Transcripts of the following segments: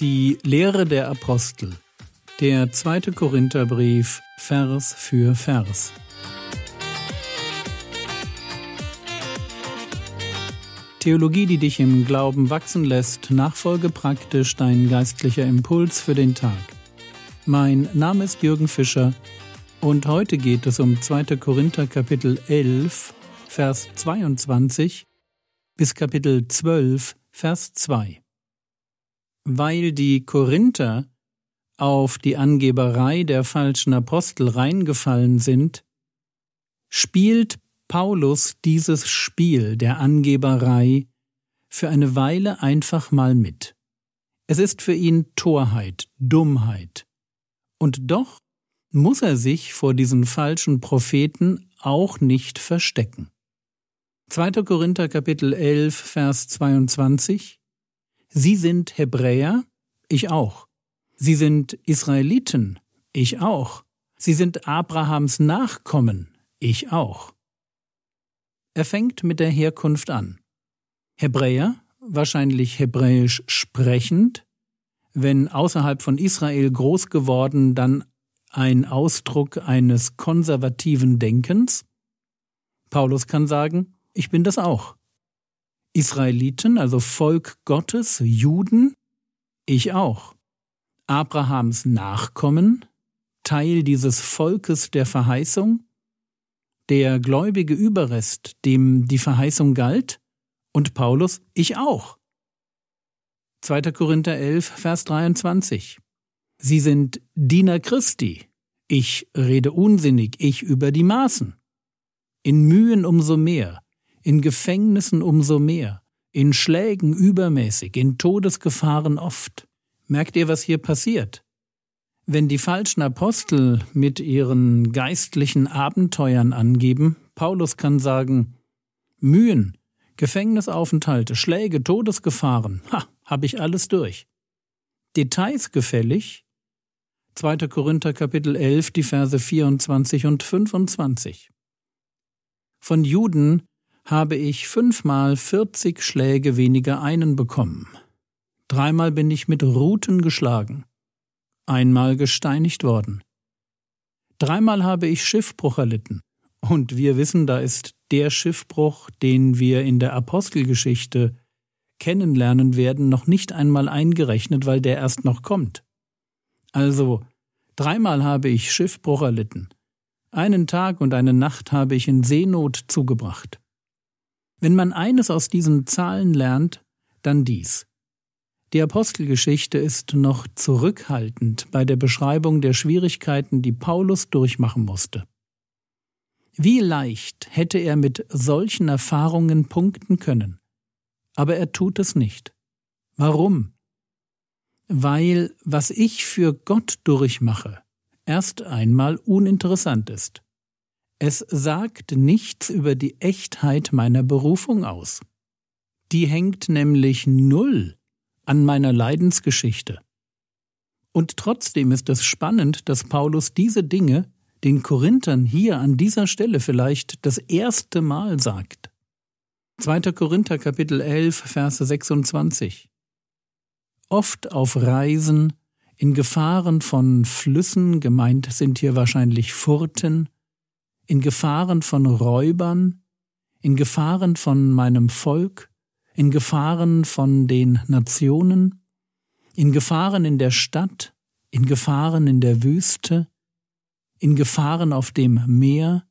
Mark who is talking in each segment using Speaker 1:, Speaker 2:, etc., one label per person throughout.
Speaker 1: Die Lehre der Apostel. Der zweite Korintherbrief, Vers für Vers. Theologie, die dich im Glauben wachsen lässt, nachfolge praktisch dein geistlicher Impuls für den Tag. Mein Name ist Jürgen Fischer und heute geht es um 2. Korinther Kapitel 11, Vers 22 bis Kapitel 12, Vers 2 weil die Korinther auf die Angeberei der falschen Apostel reingefallen sind, spielt Paulus dieses Spiel der Angeberei für eine Weile einfach mal mit. Es ist für ihn Torheit, Dummheit. Und doch muss er sich vor diesen falschen Propheten auch nicht verstecken. 2. Korinther Kapitel 11 Vers 22 Sie sind Hebräer, ich auch. Sie sind Israeliten, ich auch. Sie sind Abrahams Nachkommen, ich auch. Er fängt mit der Herkunft an. Hebräer, wahrscheinlich hebräisch sprechend, wenn außerhalb von Israel groß geworden, dann ein Ausdruck eines konservativen Denkens. Paulus kann sagen, ich bin das auch. Israeliten, also Volk Gottes, Juden, ich auch. Abrahams Nachkommen, Teil dieses Volkes der Verheißung, der gläubige Überrest, dem die Verheißung galt, und Paulus, ich auch. 2. Korinther 11, Vers 23. Sie sind Diener Christi. Ich rede unsinnig, ich über die Maßen. In Mühen umso mehr, in Gefängnissen umso mehr, in Schlägen übermäßig, in Todesgefahren oft. Merkt ihr, was hier passiert? Wenn die falschen Apostel mit ihren geistlichen Abenteuern angeben, Paulus kann sagen, Mühen, Gefängnisaufenthalte, Schläge, Todesgefahren, ha, hab ich alles durch. Details gefällig, 2. Korinther Kapitel 11, die Verse 24 und 25. Von Juden habe ich fünfmal vierzig Schläge weniger einen bekommen. Dreimal bin ich mit Ruten geschlagen, einmal gesteinigt worden. Dreimal habe ich Schiffbruch erlitten. Und wir wissen, da ist der Schiffbruch, den wir in der Apostelgeschichte kennenlernen werden, noch nicht einmal eingerechnet, weil der erst noch kommt. Also, dreimal habe ich Schiffbruch erlitten. Einen Tag und eine Nacht habe ich in Seenot zugebracht. Wenn man eines aus diesen Zahlen lernt, dann dies. Die Apostelgeschichte ist noch zurückhaltend bei der Beschreibung der Schwierigkeiten, die Paulus durchmachen musste. Wie leicht hätte er mit solchen Erfahrungen punkten können, aber er tut es nicht. Warum? Weil was ich für Gott durchmache, erst einmal uninteressant ist. Es sagt nichts über die Echtheit meiner Berufung aus. Die hängt nämlich null an meiner Leidensgeschichte. Und trotzdem ist es spannend, dass Paulus diese Dinge den Korinthern hier an dieser Stelle vielleicht das erste Mal sagt. 2. Korinther Kapitel 11, Verse 26. Oft auf Reisen, in Gefahren von Flüssen, gemeint sind hier wahrscheinlich Furten, in Gefahren von Räubern, in Gefahren von meinem Volk, in Gefahren von den Nationen, in Gefahren in der Stadt, in Gefahren in der Wüste, in Gefahren auf dem Meer,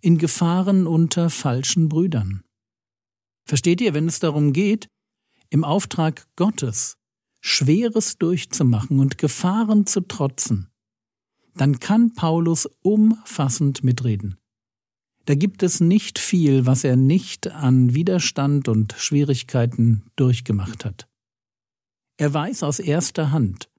Speaker 1: in Gefahren unter falschen Brüdern. Versteht ihr, wenn es darum geht, im Auftrag Gottes Schweres durchzumachen und Gefahren zu trotzen, dann kann Paulus umfassend mitreden. Da gibt es nicht viel, was er nicht an Widerstand und Schwierigkeiten durchgemacht hat. Er weiß aus erster Hand,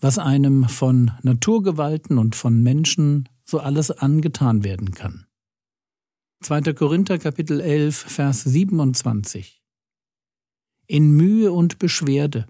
Speaker 1: was einem von Naturgewalten und von Menschen so alles angetan werden kann. 2. Korinther Kapitel 11, Vers 27 In Mühe und Beschwerde,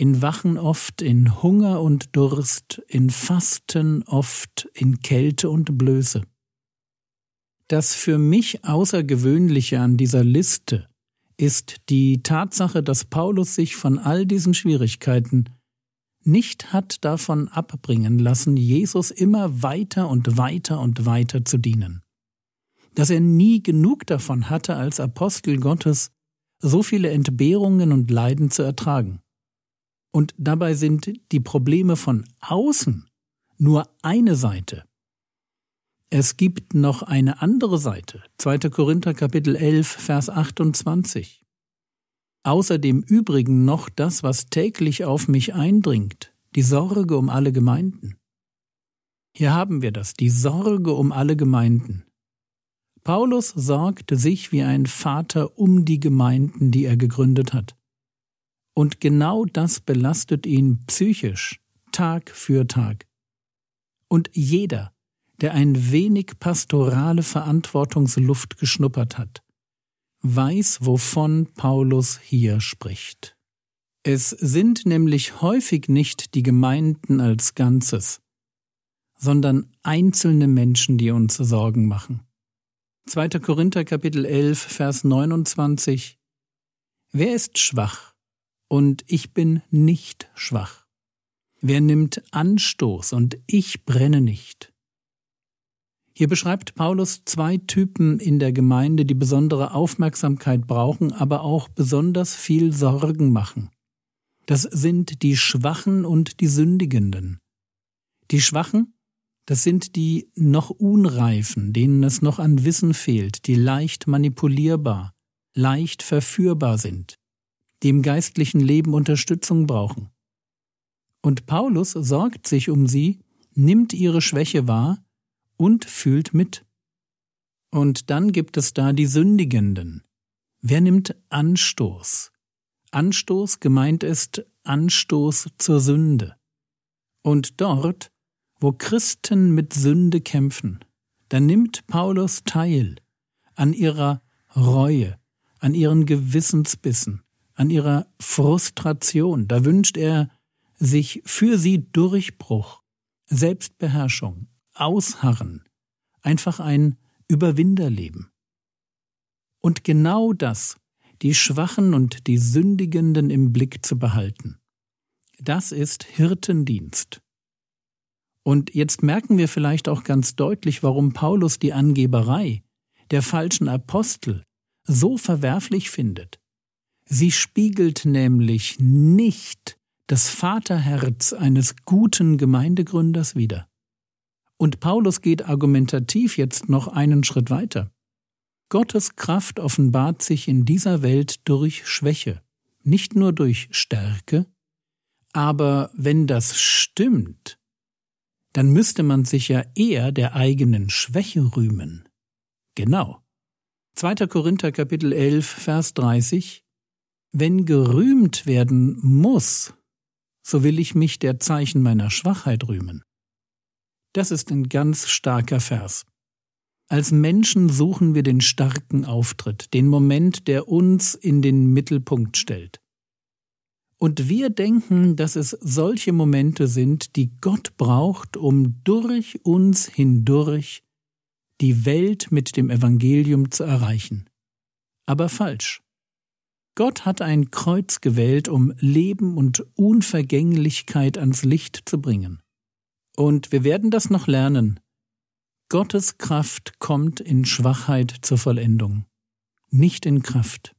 Speaker 1: in Wachen oft, in Hunger und Durst, in Fasten oft, in Kälte und Blöße. Das für mich Außergewöhnliche an dieser Liste ist die Tatsache, dass Paulus sich von all diesen Schwierigkeiten nicht hat davon abbringen lassen, Jesus immer weiter und weiter und weiter zu dienen. Dass er nie genug davon hatte, als Apostel Gottes so viele Entbehrungen und Leiden zu ertragen. Und dabei sind die Probleme von außen nur eine Seite. Es gibt noch eine andere Seite. 2. Korinther Kapitel 11, Vers 28. Außerdem übrigen noch das, was täglich auf mich eindringt, die Sorge um alle Gemeinden. Hier haben wir das, die Sorge um alle Gemeinden. Paulus sorgte sich wie ein Vater um die Gemeinden, die er gegründet hat. Und genau das belastet ihn psychisch, Tag für Tag. Und jeder, der ein wenig pastorale Verantwortungsluft geschnuppert hat, weiß, wovon Paulus hier spricht. Es sind nämlich häufig nicht die Gemeinden als Ganzes, sondern einzelne Menschen, die uns Sorgen machen. 2. Korinther Kapitel 11, Vers 29 Wer ist schwach? Und ich bin nicht schwach. Wer nimmt Anstoß und ich brenne nicht? Hier beschreibt Paulus zwei Typen in der Gemeinde, die besondere Aufmerksamkeit brauchen, aber auch besonders viel Sorgen machen. Das sind die Schwachen und die Sündigenden. Die Schwachen, das sind die noch Unreifen, denen es noch an Wissen fehlt, die leicht manipulierbar, leicht verführbar sind, die im geistlichen Leben Unterstützung brauchen. Und Paulus sorgt sich um sie, nimmt ihre Schwäche wahr und fühlt mit. Und dann gibt es da die Sündigenden. Wer nimmt Anstoß? Anstoß gemeint ist Anstoß zur Sünde. Und dort, wo Christen mit Sünde kämpfen, da nimmt Paulus teil an ihrer Reue, an ihren Gewissensbissen, an ihrer Frustration. Da wünscht er sich für sie Durchbruch, Selbstbeherrschung, Ausharren, einfach ein Überwinderleben. Und genau das, die Schwachen und die Sündigenden im Blick zu behalten, das ist Hirtendienst. Und jetzt merken wir vielleicht auch ganz deutlich, warum Paulus die Angeberei der falschen Apostel so verwerflich findet. Sie spiegelt nämlich nicht das Vaterherz eines guten Gemeindegründers wider. Und Paulus geht argumentativ jetzt noch einen Schritt weiter. Gottes Kraft offenbart sich in dieser Welt durch Schwäche, nicht nur durch Stärke, aber wenn das stimmt, dann müsste man sich ja eher der eigenen Schwäche rühmen. Genau. 2. Korinther Kapitel 11, Vers 30 Wenn gerühmt werden muss, so will ich mich der Zeichen meiner Schwachheit rühmen. Das ist ein ganz starker Vers. Als Menschen suchen wir den starken Auftritt, den Moment, der uns in den Mittelpunkt stellt. Und wir denken, dass es solche Momente sind, die Gott braucht, um durch uns hindurch die Welt mit dem Evangelium zu erreichen. Aber falsch. Gott hat ein Kreuz gewählt, um Leben und Unvergänglichkeit ans Licht zu bringen. Und wir werden das noch lernen. Gottes Kraft kommt in Schwachheit zur Vollendung, nicht in Kraft.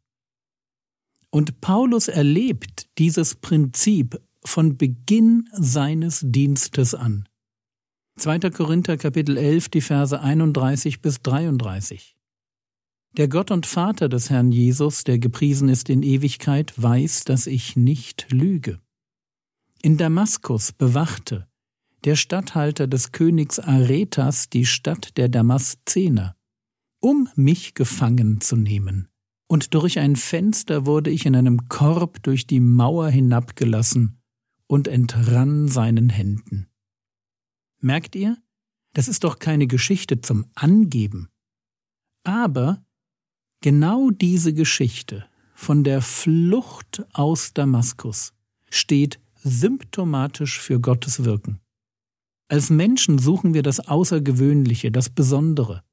Speaker 1: Und Paulus erlebt dieses Prinzip von Beginn seines Dienstes an. 2. Korinther Kapitel 11, die Verse 31 bis 33. Der Gott und Vater des Herrn Jesus, der gepriesen ist in Ewigkeit, weiß, dass ich nicht lüge. In Damaskus bewachte der Statthalter des Königs Aretas die Stadt der Damaszener, um mich gefangen zu nehmen. Und durch ein Fenster wurde ich in einem Korb durch die Mauer hinabgelassen und entrann seinen Händen. Merkt ihr? Das ist doch keine Geschichte zum Angeben. Aber Genau diese Geschichte von der Flucht aus Damaskus steht symptomatisch für Gottes Wirken. Als Menschen suchen wir das Außergewöhnliche, das Besondere.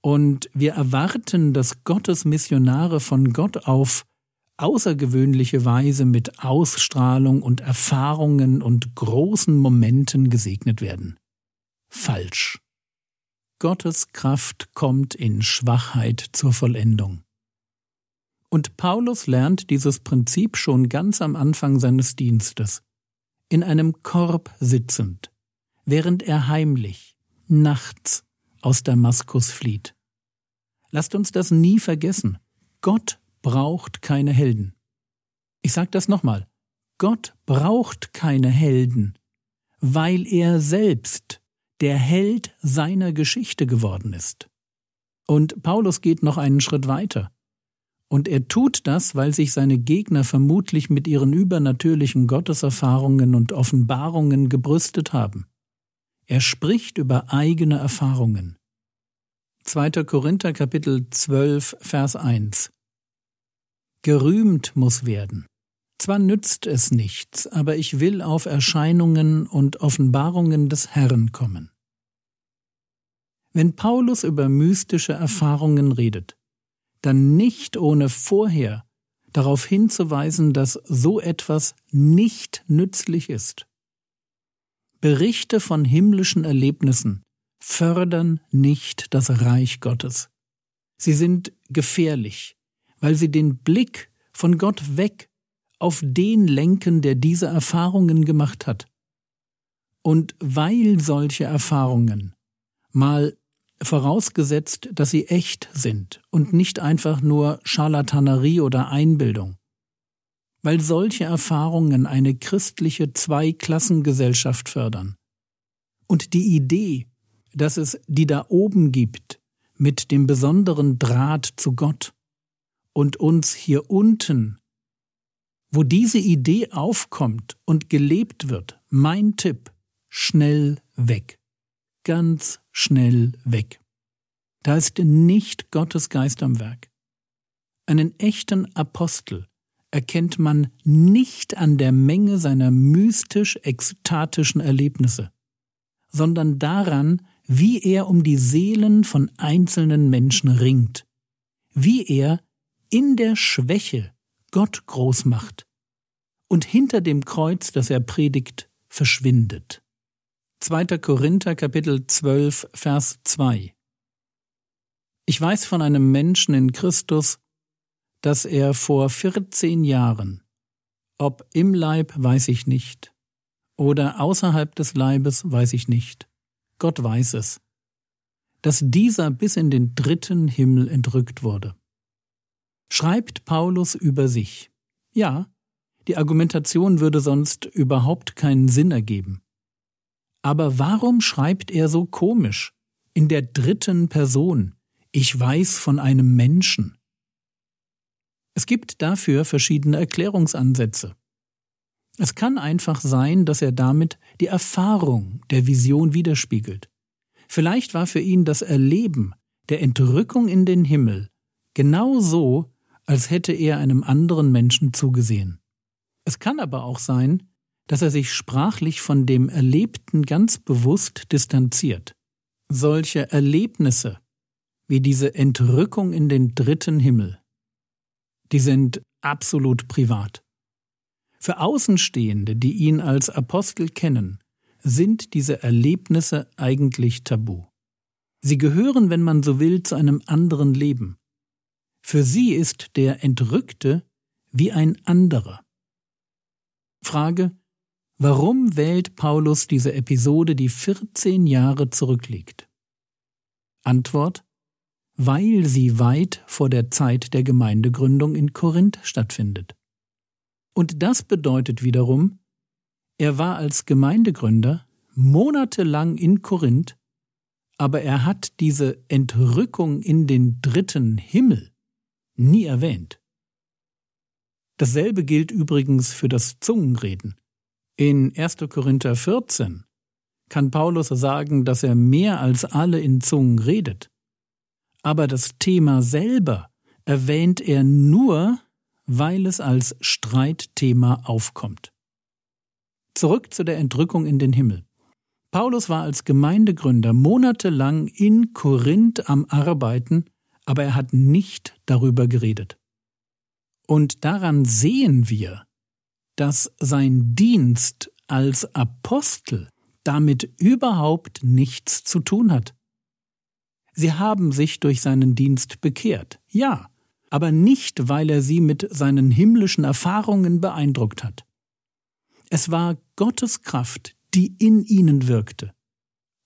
Speaker 1: Und wir erwarten, dass Gottes Missionare von Gott auf außergewöhnliche Weise mit Ausstrahlung und Erfahrungen und großen Momenten gesegnet werden. Falsch. Gottes Kraft kommt in Schwachheit zur Vollendung. Und Paulus lernt dieses Prinzip schon ganz am Anfang seines Dienstes, in einem Korb sitzend, während er heimlich, nachts aus Damaskus flieht. Lasst uns das nie vergessen. Gott braucht keine Helden. Ich sage das nochmal. Gott braucht keine Helden, weil er selbst der Held seiner Geschichte geworden ist. Und Paulus geht noch einen Schritt weiter. Und er tut das, weil sich seine Gegner vermutlich mit ihren übernatürlichen Gotteserfahrungen und Offenbarungen gebrüstet haben. Er spricht über eigene Erfahrungen. 2. Korinther Kapitel 12 Vers 1 Gerühmt muss werden. Zwar nützt es nichts, aber ich will auf Erscheinungen und Offenbarungen des Herrn kommen. Wenn Paulus über mystische Erfahrungen redet, dann nicht ohne vorher darauf hinzuweisen, dass so etwas nicht nützlich ist. Berichte von himmlischen Erlebnissen fördern nicht das Reich Gottes. Sie sind gefährlich, weil sie den Blick von Gott weg auf den lenken, der diese Erfahrungen gemacht hat. Und weil solche Erfahrungen mal vorausgesetzt, dass sie echt sind und nicht einfach nur Scharlatanerie oder Einbildung. Weil solche Erfahrungen eine christliche Zweiklassengesellschaft fördern. Und die Idee, dass es die da oben gibt, mit dem besonderen Draht zu Gott und uns hier unten, wo diese Idee aufkommt und gelebt wird, mein Tipp, schnell weg ganz schnell weg. Da ist nicht Gottes Geist am Werk. Einen echten Apostel erkennt man nicht an der Menge seiner mystisch-ekstatischen Erlebnisse, sondern daran, wie er um die Seelen von einzelnen Menschen ringt, wie er in der Schwäche Gott groß macht und hinter dem Kreuz, das er predigt, verschwindet. 2. Korinther Kapitel 12 Vers 2 Ich weiß von einem Menschen in Christus, dass er vor 14 Jahren, ob im Leib weiß ich nicht, oder außerhalb des Leibes weiß ich nicht, Gott weiß es, dass dieser bis in den dritten Himmel entrückt wurde. Schreibt Paulus über sich. Ja, die Argumentation würde sonst überhaupt keinen Sinn ergeben. Aber warum schreibt er so komisch? In der dritten Person. Ich weiß von einem Menschen. Es gibt dafür verschiedene Erklärungsansätze. Es kann einfach sein, dass er damit die Erfahrung der Vision widerspiegelt. Vielleicht war für ihn das Erleben der Entrückung in den Himmel genau so, als hätte er einem anderen Menschen zugesehen. Es kann aber auch sein, dass er sich sprachlich von dem Erlebten ganz bewusst distanziert. Solche Erlebnisse wie diese Entrückung in den dritten Himmel, die sind absolut privat. Für Außenstehende, die ihn als Apostel kennen, sind diese Erlebnisse eigentlich tabu. Sie gehören, wenn man so will, zu einem anderen Leben. Für sie ist der Entrückte wie ein anderer. Frage, Warum wählt Paulus diese Episode, die 14 Jahre zurückliegt? Antwort Weil sie weit vor der Zeit der Gemeindegründung in Korinth stattfindet. Und das bedeutet wiederum, er war als Gemeindegründer monatelang in Korinth, aber er hat diese Entrückung in den dritten Himmel nie erwähnt. Dasselbe gilt übrigens für das Zungenreden. In 1. Korinther 14 kann Paulus sagen, dass er mehr als alle in Zungen redet. Aber das Thema selber erwähnt er nur, weil es als Streitthema aufkommt. Zurück zu der Entrückung in den Himmel. Paulus war als Gemeindegründer monatelang in Korinth am Arbeiten, aber er hat nicht darüber geredet. Und daran sehen wir, dass sein Dienst als Apostel damit überhaupt nichts zu tun hat. Sie haben sich durch seinen Dienst bekehrt, ja, aber nicht, weil er sie mit seinen himmlischen Erfahrungen beeindruckt hat. Es war Gottes Kraft, die in ihnen wirkte.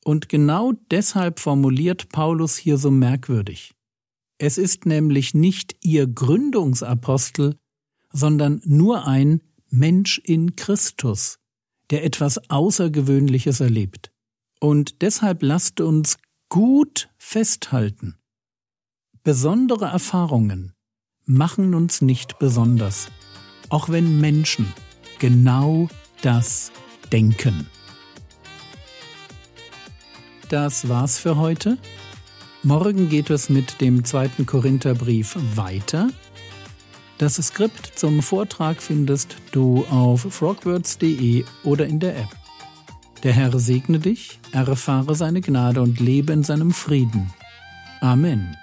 Speaker 1: Und genau deshalb formuliert Paulus hier so merkwürdig. Es ist nämlich nicht ihr Gründungsapostel, sondern nur ein Mensch in Christus, der etwas Außergewöhnliches erlebt. Und deshalb lasst uns gut festhalten. Besondere Erfahrungen machen uns nicht besonders, auch wenn Menschen genau das denken. Das war's für heute. Morgen geht es mit dem zweiten Korintherbrief weiter. Das Skript zum Vortrag findest du auf frogwords.de oder in der App. Der Herr segne dich, erfahre seine Gnade und lebe in seinem Frieden. Amen.